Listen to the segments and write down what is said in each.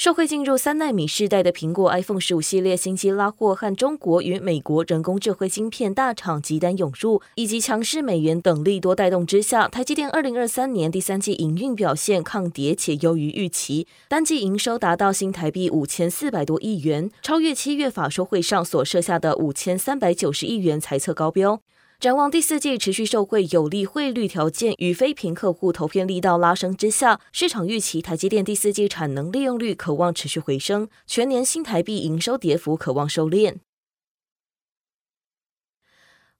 受惠进入三奈米世代的苹果 iPhone 十五系列新机拉货和中国与美国人工智慧芯片大厂急单涌入，以及强势美元等利多带动之下，台积电二零二三年第三季营运表现抗跌且优于预期，单季营收达到新台币五千四百多亿元，超越七月法说会上所设下的五千三百九十亿元财测高标。展望第四季持续受惠有利汇率条件与非屏客户投片力道拉升之下，市场预期台积电第四季产能利用率可望持续回升，全年新台币营收跌幅可望收敛。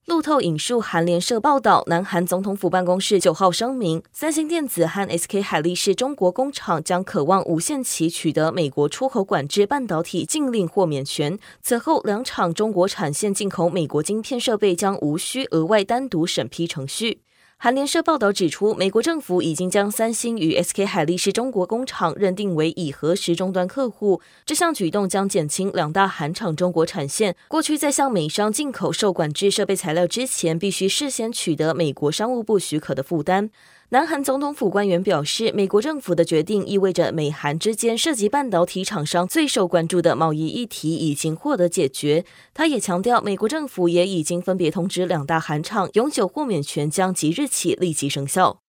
路透引述韩联社报道，南韩总统府办公室九号声明，三星电子和 SK 海力士中国工厂将渴望无限期取得美国出口管制半导体禁令豁免权。此后，两厂中国产线进口美国晶片设备将无需额外单独审批程序。韩联社报道指出，美国政府已经将三星与 SK 海力士中国工厂认定为已核实终端客户。这项举动将减轻两大韩厂中国产线过去在向美商进口受管制设备材料之前，必须事先取得美国商务部许可的负担。南韩总统府官员表示，美国政府的决定意味着美韩之间涉及半导体厂商最受关注的贸易议题已经获得解决。他也强调，美国政府也已经分别通知两大韩厂，永久豁免权将即日起立即生效。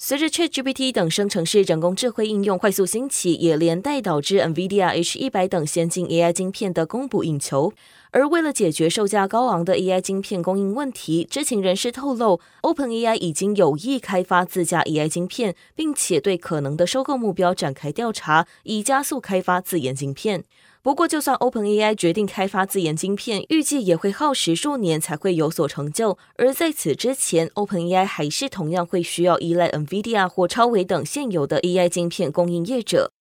随着 ChatGPT 等生成式人工智慧应用快速兴起，也连带导致 NVIDIA H100 等先进 AI 晶片的供不应求。而为了解决售价高昂的 AI 晶片供应问题，知情人士透露，OpenAI 已经有意开发自家 AI 晶片，并且对可能的收购目标展开调查，以加速开发自研晶片。不过，就算 OpenAI 决定开发自研晶片，预计也会耗时数年才会有所成就。而在此之前，OpenAI 还是同样会需要依赖 NVIDIA 或超维等现有的 AI 晶片供应业者。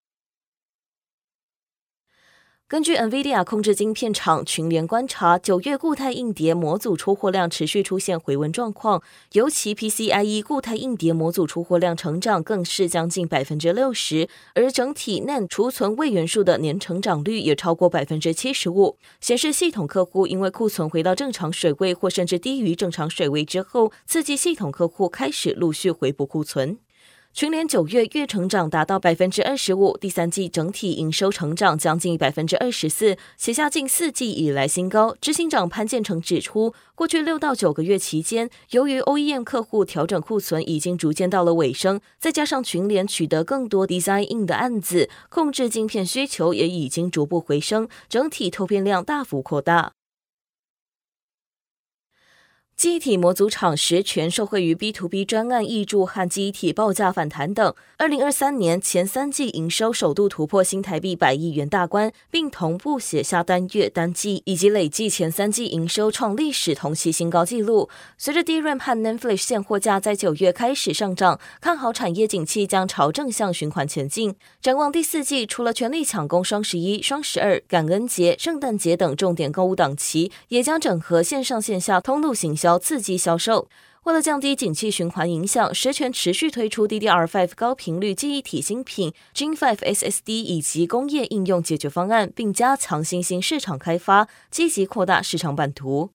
根据 NVIDIA 控制晶片厂群联观察，九月固态硬碟模组出货量持续出现回温状况，尤其 PCIe 固态硬碟模组出货量成长更是将近百分之六十，而整体 NAND 储存位元数的年成长率也超过百分之七十五，显示系统客户因为库存回到正常水位或甚至低于正常水位之后，刺激系统客户开始陆续回补库存。群联九月月成长达到百分之二十五，第三季整体营收成长将近百分之二十四，写下近四季以来新高。执行长潘建成指出，过去六到九个月期间，由于 OEM 客户调整库存已经逐渐到了尾声，再加上群联取得更多 Design In 的案子，控制晶片需求也已经逐步回升，整体透片量大幅扩大。机体模组厂十銓受惠于 B to B 专案挹注和机体报价反弹等，二零二三年前三季营收首度突破新台币百亿元大关，并同步写下单月、单季以及累计前三季营收创历史同期新高纪录。随着 DRAM 和 Nanflash 现货价在九月开始上涨，看好产业景气将朝正向循环前进。展望第四季，除了全力抢攻双十一、双十二、感恩节、圣诞节等重点购物档期，也将整合线上线下通路行销。要刺激销售，为了降低景气循环影响，十銓持续推出 DDR5 高频率记忆体新品 Gen5 SSD 以及工业应用解决方案，并加强新兴市场开发，积极扩大市场版图。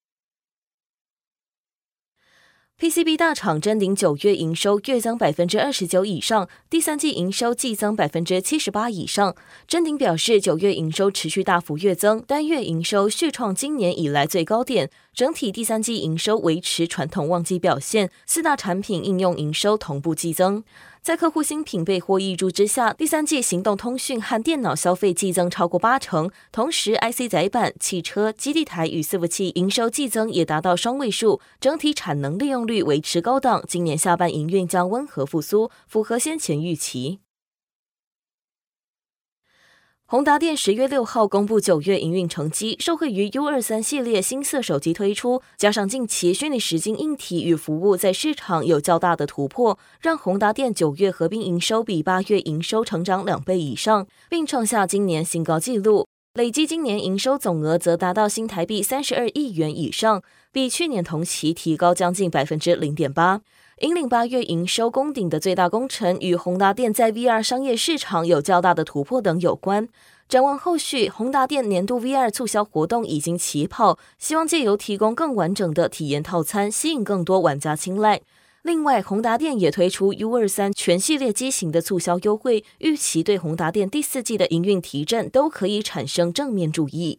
PCB 大厂臻鼎九月营收月增百分之二十九以上，第三季营收季增百分之七十八以上。臻鼎表示，九月营收持续大幅月增，单月营收续创今年以来最高点。整体第三季营收维持传统旺季表现，四大产品应用营收同步季增。在客户新品备货挹注之下，第三季行动通讯和电脑消费季增超过八成，同时 IC 载板、汽车、基地台与伺服器营收季增也达到双位数，整体产能利用率维持高档。今年下半营运将温和复苏，符合先前预期。宏达电十月六号公布九月营运成绩，受惠于 U 二三系列新色手机推出，加上近期虚拟实境硬体与服务在市场有较大的突破，让宏达电九月合并营收比八月营收成长两倍以上，并创下今年新高纪录。累计今年营收总额则达到新台币三十二亿元以上，比去年同期提高将近百分之零点八。引领八月营收攻顶的最大功臣与宏达电在 VR 商业市场有较大的突破等有关。展望后续，宏达电年度 VR 促销活动已经起跑，希望借由提供更完整的体验套餐，吸引更多玩家青睐。另外，宏达电也推出 U 二三全系列机型的促销优惠，预期对宏达电第四季的营运提振都可以产生正面注意。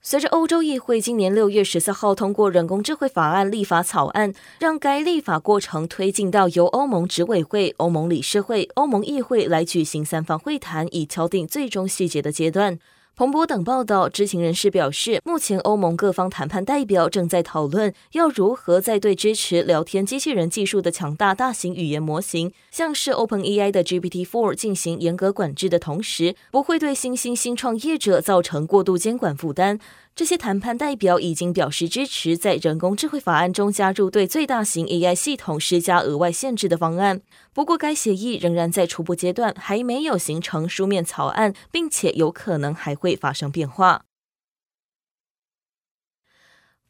随着欧洲议会今年六月十四号通过人工智慧法案立法草案，让该立法过程推进到由欧盟执委会、欧盟理事会、欧盟议会来举行三方会谈，以敲定最终细节的阶段。彭博等报道，知情人士表示，目前欧盟各方谈判代表正在讨论要如何在对支持聊天机器人技术的强大大型语言模型，像是 OpenAI 的 GPT-4 进行严格管制的同时，不会对新兴新创业者造成过度监管负担。这些谈判代表已经表示支持在人工智慧法案中加入对最大型 AI 系统施加额外限制的方案。不过，该协议仍然在初步阶段，还没有形成书面草案，并且有可能还会发生变化。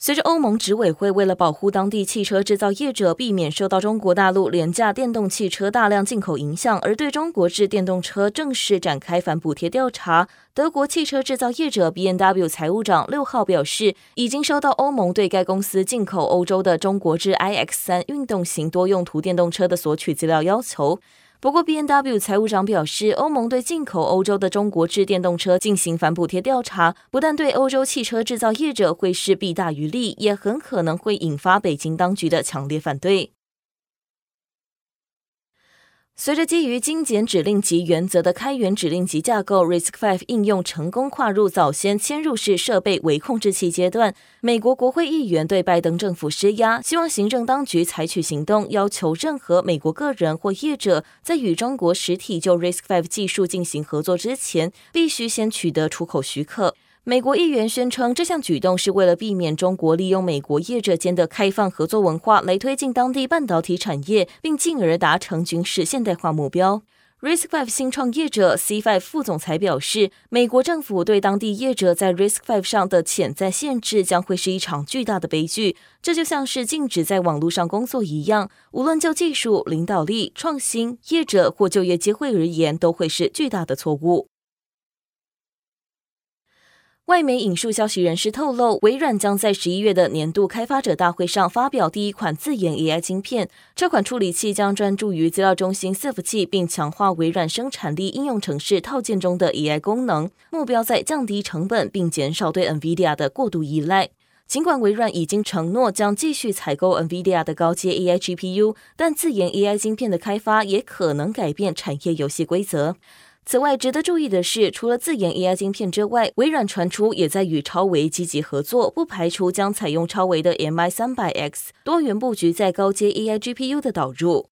随着欧盟执委会为了保护当地汽车制造业者，避免受到中国大陆廉价电动汽车大量进口影响，而对中国制电动车正式展开反补贴调查，德国汽车制造业者 BMW 财务长六号表示，已经收到欧盟对该公司进口欧洲的中国制 iX 三运动型多用途电动车的索取资料要求。不过，B N W 财务长表示，欧盟对进口欧洲的中国制电动车进行反补贴调查，不但对欧洲汽车制造业者会是弊大于利，也很可能会引发北京当局的强烈反对。随着基于精简指令集原则的开源指令集架构 RISC-V 应用成功跨入早先嵌入式设备微控制器阶段，美国国会议员对拜登政府施压，希望行政当局采取行动，要求任何美国个人或业者在与中国实体就 RISC-V 技术进行合作之前，必须先取得出口许可。美国议员宣称，这项举动是为了避免中国利用美国业者间的开放合作文化来推进当地半导体产业，并进而达成军事现代化目标。Risk Five 新创业者 C5 副总裁表示，美国政府对当地业者在 Risk Five 上的潜在限制将会是一场巨大的悲剧。这就像是禁止在网络上工作一样，无论就技术、领导力、创新、业者或就业机会而言，都会是巨大的错误。外媒引述消息人士透露，微软将在十一月的年度开发者大会上发表第一款自研 AI 晶片。这款处理器将专注于资料中心伺服器，并强化微软生产力应用程式套件中的 AI 功能，目标在降低成本并减少对 NVIDIA 的过度依赖。尽管微软已经承诺将继续采购 NVIDIA 的高阶 AI GPU，但自研 AI 晶片的开发也可能改变产业游戏规则。此外，值得注意的是，除了自研 AI 芯片之外，微软传出也在与超维积极合作，不排除将采用超维的 MI 三百 X 多元布局在高阶 AI GPU 的导入。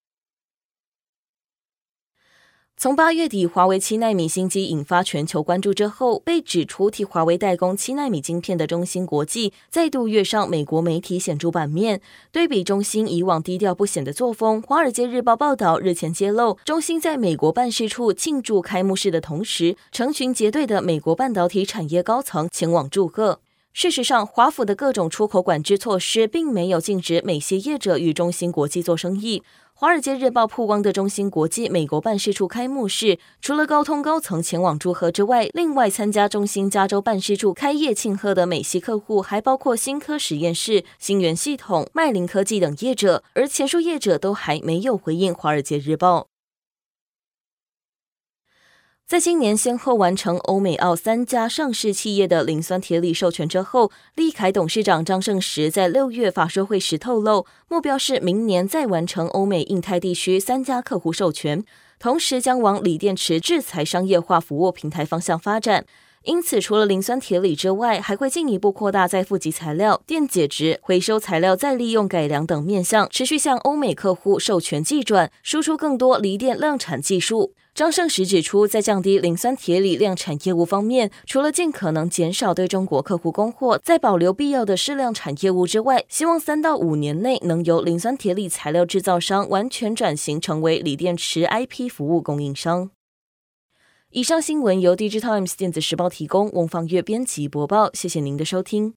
从八月底华为七纳米新机引发全球关注之后，被指出替华为代工七纳米晶片的中芯国际再度跃上美国媒体显著版面。对比中芯以往低调不显的作风，《华尔街日报》报道日前揭露，中芯在美国办事处庆祝开幕式的同时，成群结队的美国半导体产业高层前往祝贺。事实上，华府的各种出口管制措施并没有禁止美系业者与中芯国际做生意。《华尔街日报》曝光的中芯国际美国办事处开幕式，除了高通高层前往祝贺之外，另外参加中芯加州办事处开业庆贺的美系客户还包括新科实验室、星源系统、麦林科技等业者，而前述业者都还没有回应《华尔街日报》。在今年先后完成欧美澳三家上市企业的磷酸铁锂授权之后，利凯董事长张胜石在六月法说会时透露，目标是明年再完成欧美印太地区三家客户授权，同时将往锂电池制裁商业化服务平台方向发展。因此，除了磷酸铁锂之外，还会进一步扩大在负极材料、电解质、回收材料再利用改良等面向，持续向欧美客户授权技转，输出更多锂电量产技术。张胜实指出，在降低磷酸铁锂量产业务方面，除了尽可能减少对中国客户供货，在保留必要的适量产业务之外，希望三到五年内能由磷酸铁锂材料制造商完全转型成为锂电池 IP 服务供应商。以上新闻由 Digital Times 电子时报提供，翁方月编辑播报，谢谢您的收听。